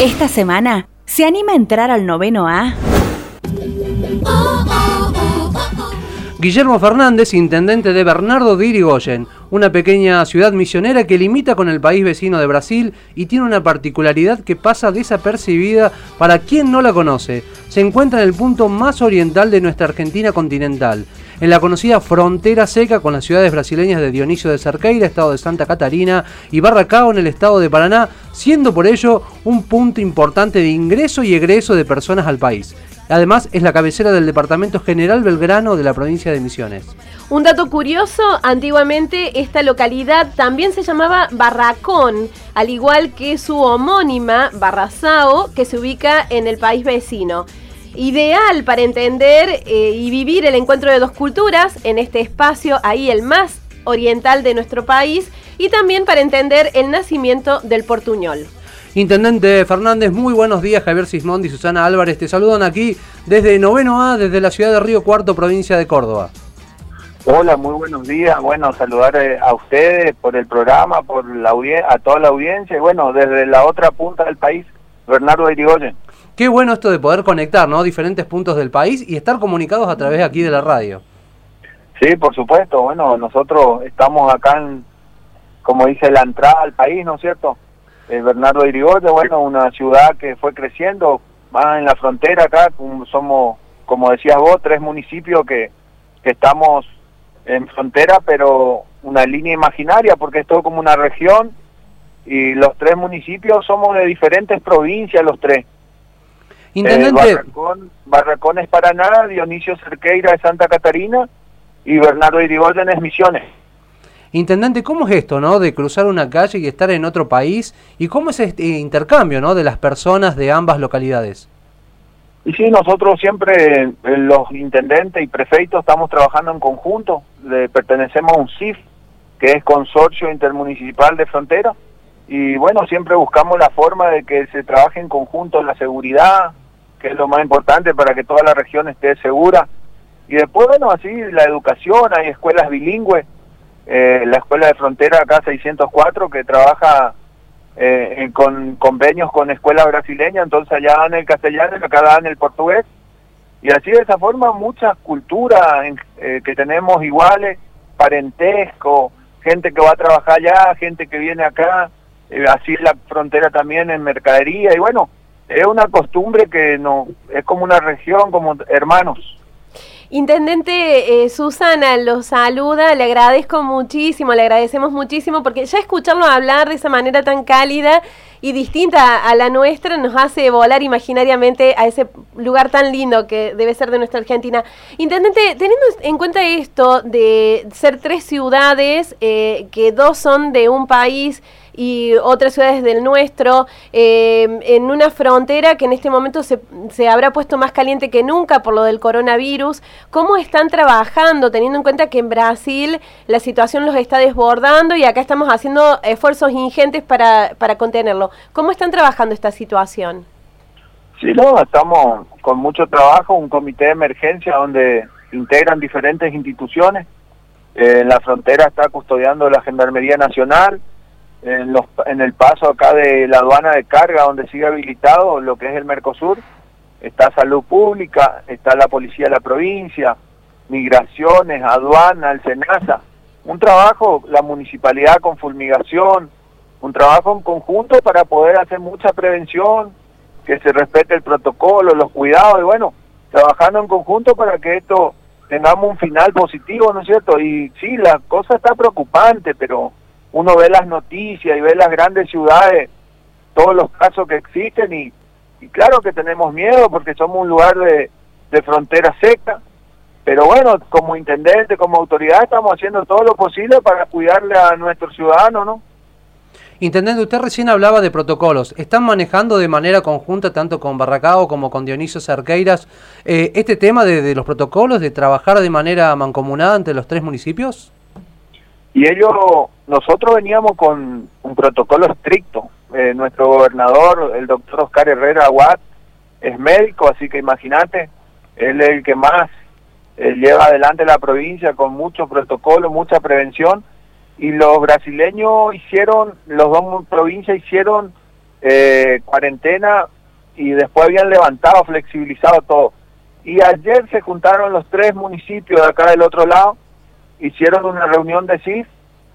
Esta semana, ¿se anima a entrar al noveno A? Guillermo Fernández, intendente de Bernardo de Irigoyen, una pequeña ciudad misionera que limita con el país vecino de Brasil y tiene una particularidad que pasa desapercibida para quien no la conoce. Se encuentra en el punto más oriental de nuestra Argentina continental, en la conocida frontera seca con las ciudades brasileñas de Dionisio de Cerqueira, estado de Santa Catarina, y Barracao en el estado de Paraná, siendo por ello un punto importante de ingreso y egreso de personas al país. Además, es la cabecera del Departamento General Belgrano de la provincia de Misiones. Un dato curioso, antiguamente esta localidad también se llamaba Barracón, al igual que su homónima Barrazao, que se ubica en el país vecino. Ideal para entender eh, y vivir el encuentro de dos culturas en este espacio, ahí el más oriental de nuestro país, y también para entender el nacimiento del portuñol. Intendente Fernández, muy buenos días. Javier Sismondi y Susana Álvarez te saludan aquí desde Noveno A, desde la ciudad de Río Cuarto, provincia de Córdoba. Hola, muy buenos días. Bueno, saludar eh, a ustedes por el programa, por la a toda la audiencia y bueno, desde la otra punta del país, Bernardo Irigoyen. Qué bueno esto de poder conectar, ¿no? Diferentes puntos del país y estar comunicados a través aquí de la radio. Sí, por supuesto. Bueno, nosotros estamos acá en, como dice, la entrada al país, ¿no es cierto? Eh, Bernardo Irigoyen, bueno, una ciudad que fue creciendo, más en la frontera acá, somos, como decías vos, tres municipios que, que estamos en frontera, pero una línea imaginaria, porque es todo como una región, y los tres municipios somos de diferentes provincias, los tres. Intendente. Eh, Barracón, es Paraná, Dionisio Cerqueira es Santa Catarina y Bernardo Irigoyen es Misiones. Intendente, ¿cómo es esto, no? De cruzar una calle y estar en otro país y cómo es este intercambio, ¿no? De las personas de ambas localidades. Y sí, nosotros siempre, eh, los intendentes y prefeitos, estamos trabajando en conjunto. Le pertenecemos a un CIF, que es Consorcio Intermunicipal de Frontera. Y bueno, siempre buscamos la forma de que se trabaje en conjunto la seguridad, que es lo más importante para que toda la región esté segura. Y después, bueno, así la educación, hay escuelas bilingües eh, la Escuela de Frontera acá 604 que trabaja eh, con convenios con escuelas brasileñas, entonces allá dan el castellano y acá dan el portugués. Y así de esa forma muchas culturas eh, que tenemos iguales, parentesco, gente que va a trabajar allá, gente que viene acá, así es la frontera también en mercadería y bueno, es una costumbre que no es como una región, como hermanos. Intendente eh, Susana los saluda, le agradezco muchísimo, le agradecemos muchísimo porque ya escucharlo hablar de esa manera tan cálida y distinta a la nuestra nos hace volar imaginariamente a ese lugar tan lindo que debe ser de nuestra Argentina. Intendente, teniendo en cuenta esto de ser tres ciudades, eh, que dos son de un país, y otras ciudades del nuestro, eh, en una frontera que en este momento se, se, habrá puesto más caliente que nunca por lo del coronavirus. ¿Cómo están trabajando, teniendo en cuenta que en Brasil la situación los está desbordando y acá estamos haciendo esfuerzos ingentes para, para contenerlo? ¿Cómo están trabajando esta situación? Sí, no, estamos con mucho trabajo, un comité de emergencia donde integran diferentes instituciones. Eh, en la frontera está custodiando la Gendarmería Nacional, en, los, en el paso acá de la aduana de carga, donde sigue habilitado lo que es el Mercosur, está Salud Pública, está la Policía de la Provincia, Migraciones, Aduana, el SENASA. Un trabajo, la municipalidad con fumigación, un trabajo en conjunto para poder hacer mucha prevención, que se respete el protocolo, los cuidados, y bueno, trabajando en conjunto para que esto tengamos un final positivo, ¿no es cierto? Y sí, la cosa está preocupante, pero uno ve las noticias y ve las grandes ciudades, todos los casos que existen y, claro que tenemos miedo porque somos un lugar de, frontera seca, pero bueno, como intendente, como autoridad estamos haciendo todo lo posible para cuidarle a nuestros ciudadanos, ¿no? Intendente, usted recién hablaba de protocolos. ¿Están manejando de manera conjunta, tanto con Barracao como con Dionisio Cerqueiras, eh, este tema de, de, los protocolos, de trabajar de manera mancomunada entre los tres municipios? Y ellos, nosotros veníamos con un protocolo estricto. Eh, nuestro gobernador, el doctor Oscar Herrera Aguad, es médico, así que imagínate, él es el que más eh, lleva adelante la provincia con mucho protocolo, mucha prevención. Y los brasileños hicieron, los dos provincias hicieron eh, cuarentena y después habían levantado, flexibilizado todo. Y ayer se juntaron los tres municipios de acá del otro lado, hicieron una reunión de CIF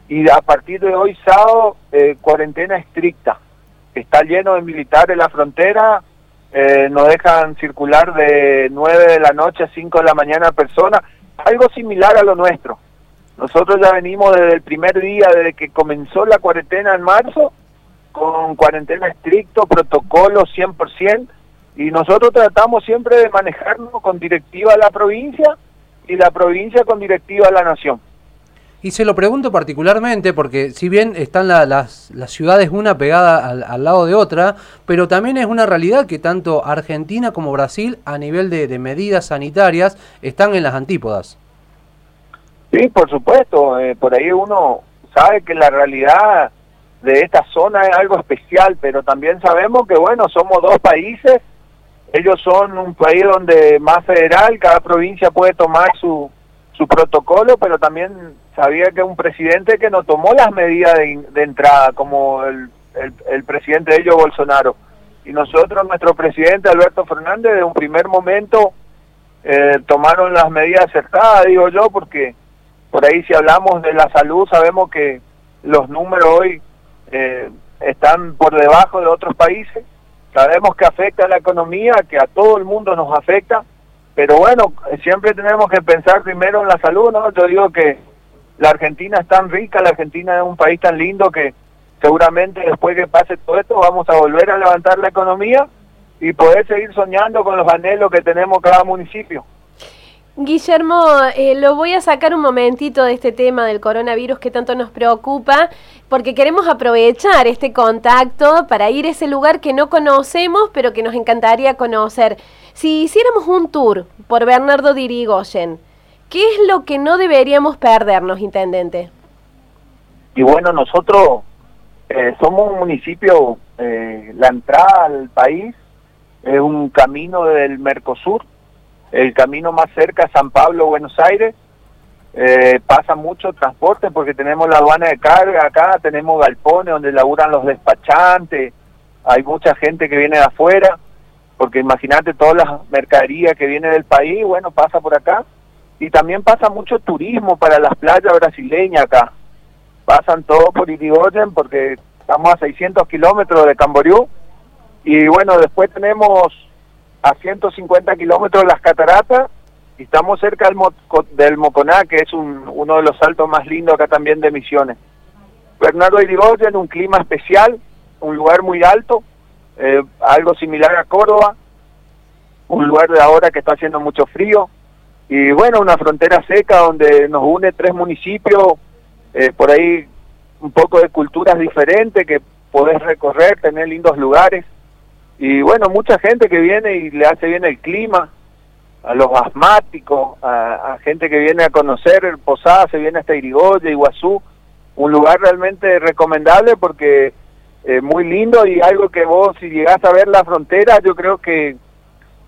y a partir de hoy sábado eh, cuarentena estricta. Está lleno de militares la frontera, eh, nos dejan circular de 9 de la noche a 5 de la mañana personas, algo similar a lo nuestro. Nosotros ya venimos desde el primer día, desde que comenzó la cuarentena en marzo, con cuarentena estricto, protocolo 100%, y nosotros tratamos siempre de manejarnos con directiva a la provincia y la provincia con directiva a la nación. Y se lo pregunto particularmente porque si bien están las, las, ciudades una pegada al, lado de otra, pero también es una realidad que tanto Argentina como Brasil a nivel de, de medidas sanitarias están en las antípodas. Sí, por supuesto, eh, por ahí uno sabe que la realidad de esta zona es algo especial, pero también sabemos que bueno, somos dos países, ellos son un país donde más federal, cada provincia puede tomar su, su protocolo, pero también sabía que un presidente que no tomó las medidas de, entrada, como el, el, presidente de ellos, Bolsonaro. Y nosotros, nuestro presidente Alberto Fernández, de un primer momento eh, tomaron las medidas acertadas, digo yo, porque por ahí si hablamos de la salud, sabemos que los números hoy eh, están por debajo de otros países. Sabemos que afecta a la economía, que a todo el mundo nos afecta, pero bueno, siempre tenemos que pensar primero en la salud, ¿no? Yo digo que la Argentina es tan rica, la Argentina es un país tan lindo que seguramente después que pase todo esto vamos a volver a levantar la economía y poder seguir soñando con los anhelos que tenemos cada municipio. Guillermo, eh, lo voy a sacar un momentito de este tema del coronavirus que tanto nos preocupa, porque queremos aprovechar este contacto para ir a ese lugar que no conocemos, pero que nos encantaría conocer. Si hiciéramos un tour por Bernardo Dirigoyen, ¿Qué es lo que no deberíamos perdernos, intendente? Y bueno, nosotros eh, somos un municipio, eh, la entrada al país es un camino del Mercosur, el camino más cerca San Pablo, Buenos Aires. Eh, pasa mucho transporte porque tenemos la aduana de carga acá, tenemos galpones donde laburan los despachantes, hay mucha gente que viene de afuera, porque imagínate todas las mercaderías que viene del país, bueno, pasa por acá y también pasa mucho turismo para las playas brasileñas acá. Pasan todos por Irigoyen porque estamos a 600 kilómetros de Camboriú y bueno, después tenemos a 150 kilómetros las cataratas y estamos cerca del, del Moconá, que es uno de los saltos más lindos acá también de Misiones. Bernardo Irigoyen, un clima especial, un lugar muy alto, eh, algo similar a Córdoba, un lugar de ahora que está haciendo mucho frío, y bueno, una frontera seca donde nos une tres municipios, eh, por ahí un poco de culturas diferentes que podés recorrer, tener lindos lugares. Y bueno, mucha gente que viene y le hace bien el clima, a los asmáticos, a, gente que viene a conocer Posada, se viene hasta Irigoyen, Iguazú, un lugar realmente recomendable porque eh, muy lindo y algo que vos si llegás a ver la frontera, yo creo que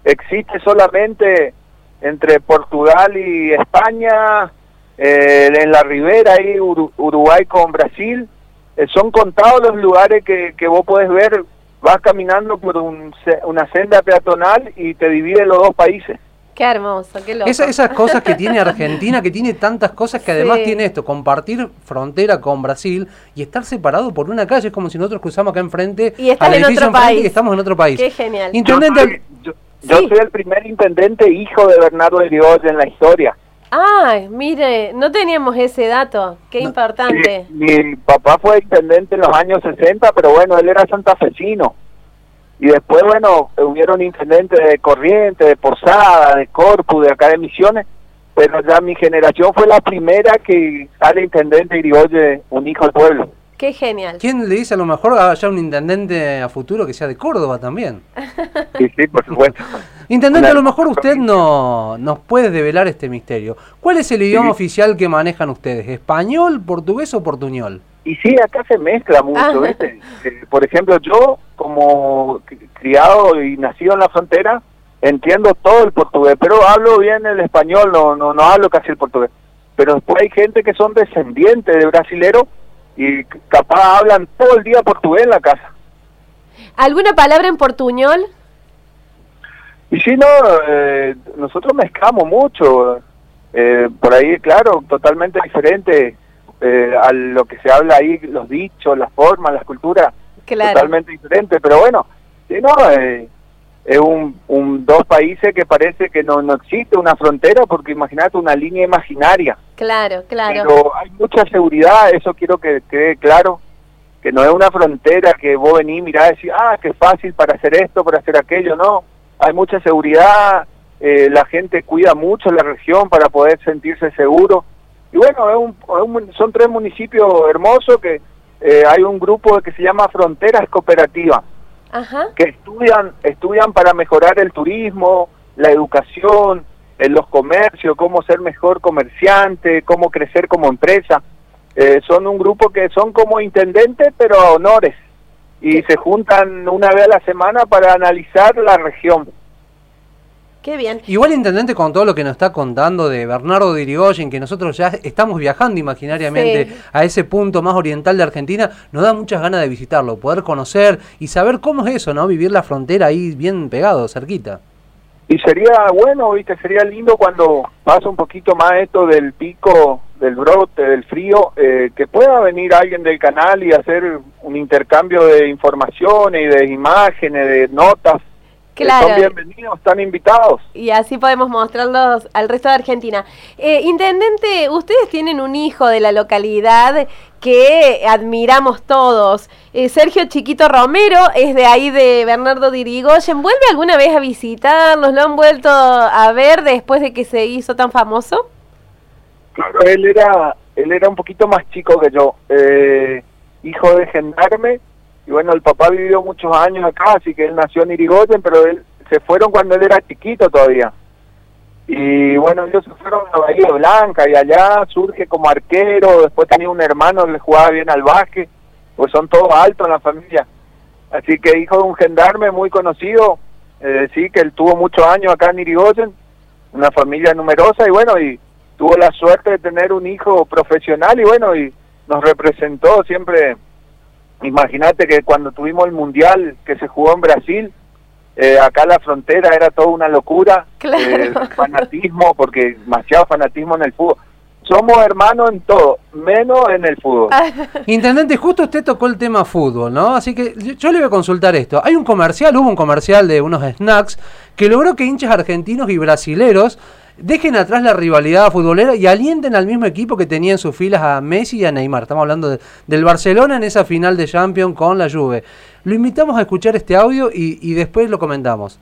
existe solamente entre Portugal y España, eh, en la ribera ahí Uruguay con Brasil. Eh, son contados los lugares que, que vos podés ver, vas caminando por una senda peatonal y te divide los dos países. Qué hermoso, qué loco. esas cosas que tiene Argentina, que tiene tantas cosas que además tiene esto, compartir frontera con Brasil y estar separado por una calle, es como si nosotros cruzamos acá enfrente y al en otro país. y estamos en otro país. Qué genial. Yo soy el primer intendente hijo de Bernardo Irigoyen en la historia. Ah, mire, no teníamos ese dato, qué importante. Mi, papá fue intendente en los años 60, pero bueno, él era santafesino. Y después, bueno, hubieron intendentes de Corriente, de Posada, de Corpus, de acá de Misiones, pero ya mi generación fue la primera que sale intendente Irigoyen, un hijo del pueblo. Qué genial. ¿Quién le dice a lo mejor haya un intendente a futuro que sea de Córdoba también? Sí, sí, por supuesto. Intendente, a lo mejor usted no nos puede develar este misterio. ¿Cuál es el idioma oficial que manejan ustedes? ¿Español, portugués o portuñol? Y sí, acá se mezcla mucho, ¿viste? Eh, por ejemplo, yo como criado y nacido en la frontera, entiendo todo el portugués, pero hablo bien el español, no, no, no hablo casi el portugués. Pero después hay gente que son descendientes de brasileros y capaz hablan todo el día portugués en la casa. ¿Alguna palabra en portuñol? Y si no, eh, nosotros mezclamos mucho. Eh, por ahí, claro, totalmente diferente eh, a lo que se habla ahí, los dichos, las formas, las culturas. Claro. Totalmente diferente. Pero bueno, si no, eh, es un, un, dos países que parece que no, no existe una frontera, porque imagínate una línea imaginaria. Claro, claro. Pero hay mucha seguridad, eso quiero que quede claro, que no es una frontera que vos venís, mirá, decir, ah, qué fácil para hacer esto, para hacer aquello, no. Hay mucha seguridad, eh, la gente cuida mucho la región para poder sentirse seguro. Y bueno, es un, es un, son tres municipios hermosos que eh, hay un grupo que se llama Fronteras Cooperativas Ajá. que estudian, estudian para mejorar el turismo, la educación, en los comercios, cómo ser mejor comerciante, cómo crecer como empresa. Eh, son un grupo que son como intendentes, pero a honores. Y se juntan una vez a la semana para analizar la región. Qué bien. Igual, intendente, con todo lo que nos está contando de Bernardo de Irigoyen, que nosotros ya estamos viajando imaginariamente Sí. a ese punto más oriental de Argentina, nos da muchas ganas de visitarlo, poder conocer y saber cómo es eso, ¿no? Vivir la frontera ahí bien pegado, cerquita. Y sería bueno, viste, sería lindo cuando pasa un poquito más esto del pico, del brote, del frío, eh, que pueda venir alguien del canal y hacer un intercambio de informaciones y de imágenes, de notas. Claro. son bienvenidos, están invitados. Y así podemos mostrarlos al resto de Argentina. Eh, Intendente, ustedes tienen un hijo de la localidad que admiramos todos. Eh, Sergio Chiquito Romero es de ahí de Bernardo de Irigoyen. ¿Vuelve alguna vez a visitarlos? ¿Lo han vuelto a ver después de que se hizo tan famoso? Claro, él era, él era un poquito más chico que yo, eh, hijo de gendarme, y bueno, el papá vivió muchos años acá, así que él nació en Irigoyen, pero él se fueron cuando él era chiquito todavía. Y bueno, ellos se fueron a Bahía Blanca y allá surge como arquero, después tenía un hermano que le jugaba bien al básquet, pues son todos altos en la familia. Así que hijo de un gendarme muy conocido, eh, sí, que él tuvo muchos años acá en Irigoyen, una familia numerosa y bueno, y tuvo la suerte de tener un hijo profesional y bueno, y nos representó siempre. Imagínate que cuando tuvimos el mundial que se jugó en Brasil, eh, acá la frontera era toda una locura, Claro. eh, fanatismo, porque demasiado fanatismo en el fútbol. Somos hermanos en todo, menos en el fútbol. Intendente, justo usted tocó el tema fútbol, ¿no? Así que yo- yo le voy a consultar esto. Hay un comercial, hubo un comercial de unos snacks que logró que hinchas argentinos y brasileros dejen atrás la rivalidad futbolera y alienten al mismo equipo que tenía en sus filas a Messi y a Neymar. Estamos hablando de- del Barcelona en esa final de Champions con la Juve. Lo invitamos a escuchar este audio y, después lo comentamos.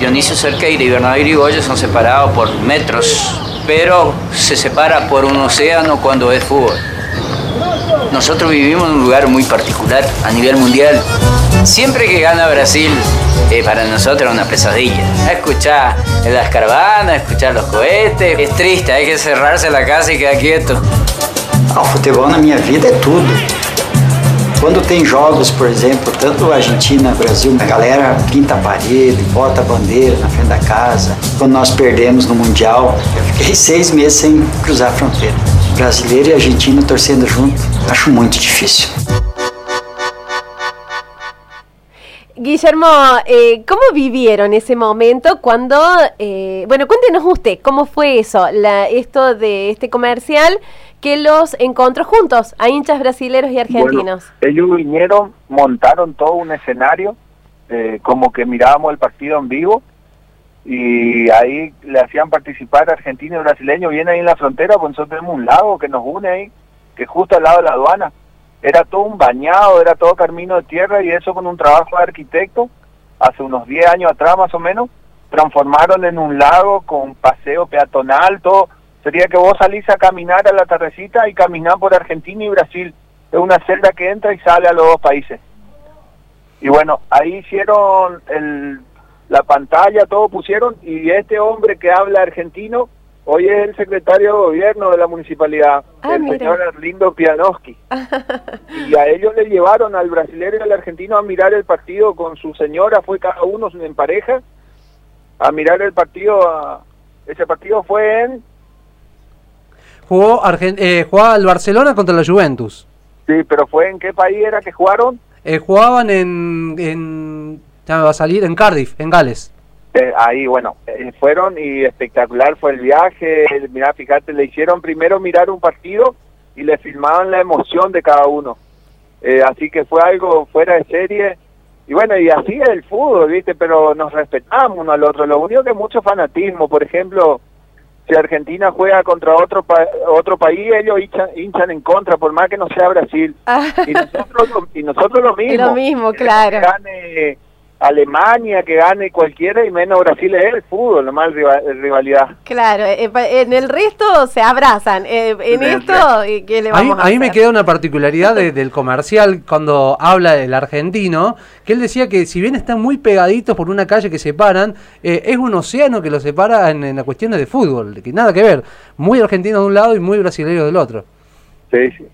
Dionisio Cerqueira y Bernardo Irigoyen son separados por metros, pero se separa por un océano cuando es fútbol. Nosotros vivimos en un lugar muy particular a nivel mundial. Siempre que gana Brasil, eh, para nosotros es una pesadilla. Escuchar las caravanas, escuchar los cohetes. Es triste, hay que cerrarse la casa y quedar quieto. Ah, o futebol na minha vida é tudo. Quando tem jogos, por exemplo, tanto Argentina, Brasil, a galera pinta a parede, bota a bandeira na frente da casa. Quando nós perdemos no Mundial, eu fiquei seis meses sem cruzar a fronteira. Brasileiro e argentino torcendo junto, acho muito difícil. Guillermo, eh, ¿cómo vivieron ese momento cuando, eh, bueno, cuéntenos usted, ¿cómo fue eso, la, esto de este comercial que los encontró juntos a hinchas brasileros y argentinos? Bueno, ellos vinieron, montaron todo un escenario, eh, como que mirábamos el partido en vivo, y ahí le hacían participar argentinos y brasileños, viene ahí en la frontera, pues nosotros tenemos un lago que nos une ahí, que es justo al lado de la aduana. Era todo un bañado, era todo camino de tierra, y eso con un trabajo de arquitecto, hace unos 10 años atrás más o menos, transformaron en un lago con paseo peatonal, todo. Sería que vos salís a caminar a la tardecita y caminar por Argentina y Brasil. Es una celda que entra y sale a los dos países. Y bueno, ahí hicieron el, la pantalla, todo pusieron, y este hombre que habla argentino, hoy es el secretario de gobierno de la municipalidad, Ah, el mira. señor Arlindo Pianowski. y a ellos le llevaron al brasileño y al argentino a mirar el partido con su señora, fue cada uno en pareja, a mirar el partido, a- ese partido fue en Jugó, Argen- eh, jugaba el Barcelona contra la Juventus. Sí, pero fue en qué país era que jugaron? Eh, jugaban en, en. Ya me va a salir, en Cardiff, en Gales. Eh, ahí, bueno, eh, fueron y espectacular fue el viaje. Mirá, fíjate, le hicieron primero mirar un partido y le filmaban la emoción de cada uno. Eh, así que fue algo fuera de serie. Y bueno, y así es el fútbol, ¿viste? Pero nos respetamos uno al otro. Lo único que mucho fanatismo. Por ejemplo, si Argentina juega contra otro otro país, ellos hinchan, en contra, por más que no sea Brasil. y, nosotros, y nosotros lo mismo. Lo mismo, claro. Alemania, que gane cualquiera y menos Brasil es el fútbol, nomás rivalidad. Claro, eh, en el resto se abrazan, eh, en esto, ¿qué le vamos a, mí, me queda una particularidad del comercial cuando habla del argentino, que él decía que si bien están muy pegaditos por una calle que separan, eh, es un océano que los separa en, en las cuestiones de fútbol, que nada que ver, muy argentino de un lado y muy brasileño del otro. Sí, sí,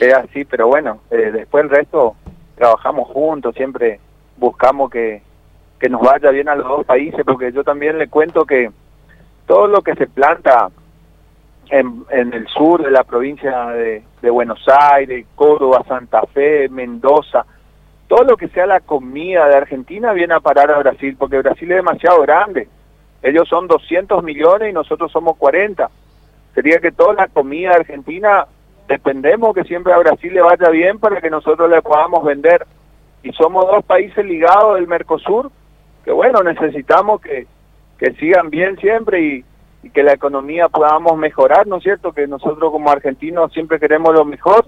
es así, pero bueno, después el resto trabajamos juntos, siempre buscamos que, que nos vaya bien a los dos países, porque yo también le cuento que todo lo que se planta en, en el sur de la provincia de, de Buenos Aires, Córdoba, Santa Fe, Mendoza, todo lo que sea la comida de Argentina viene a parar a Brasil, porque Brasil es demasiado grande. Ellos son 200 millones y nosotros somos 40. Sería que toda la comida argentina dependemos que siempre a Brasil le vaya bien para que nosotros le podamos vender y somos dos países ligados del Mercosur, que bueno, necesitamos que, que sigan bien siempre y, que la economía podamos mejorar, ¿no es cierto? Que nosotros como argentinos siempre queremos lo mejor.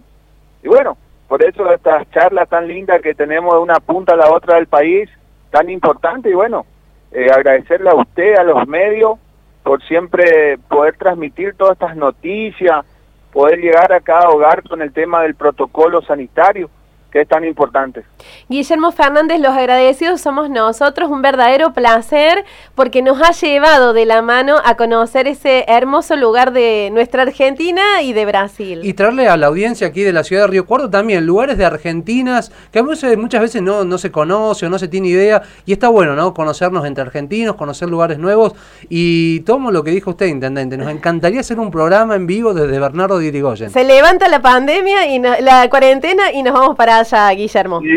Y bueno, por eso estas charlas tan lindas que tenemos de una punta a la otra del país, tan importante, y bueno, eh, agradecerle a usted, a los medios, por siempre poder transmitir todas estas noticias, poder llegar a cada hogar con el tema del protocolo sanitario que es tan importante. Guillermo Fernández, los agradecidos somos nosotros, un verdadero placer porque nos ha llevado de la mano a conocer ese hermoso lugar de nuestra Argentina y de Brasil. Y traerle a la audiencia aquí de la ciudad de Río Cuarto también lugares de Argentinas que muchas, veces no, no se conoce o no se tiene idea y está bueno, ¿no? Conocernos entre argentinos, conocer lugares nuevos y tomo lo que dijo usted, Intendente, nos encantaría hacer un programa en vivo desde Bernardo de Irigoyen. Se levanta la pandemia y la cuarentena y nos vamos para Guillermo. Y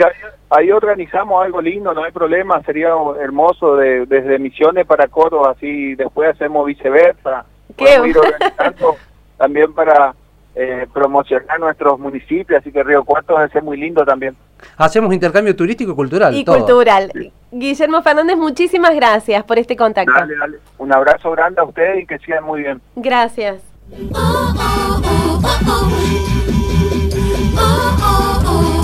ahí, organizamos algo lindo, no hay problema, sería hermoso de, desde Misiones para Córdoba, así después hacemos viceversa. ¿Qué? ir organizando también para eh, promocionar nuestros municipios, así que Río Cuarto va a ser muy lindo también. Hacemos intercambio turístico y cultural. Y cultural. Guillermo Fernández, muchísimas gracias por este contacto. Dale, dale. Un abrazo grande a ustedes y que sigan muy bien. Gracias. Oh, oh, oh,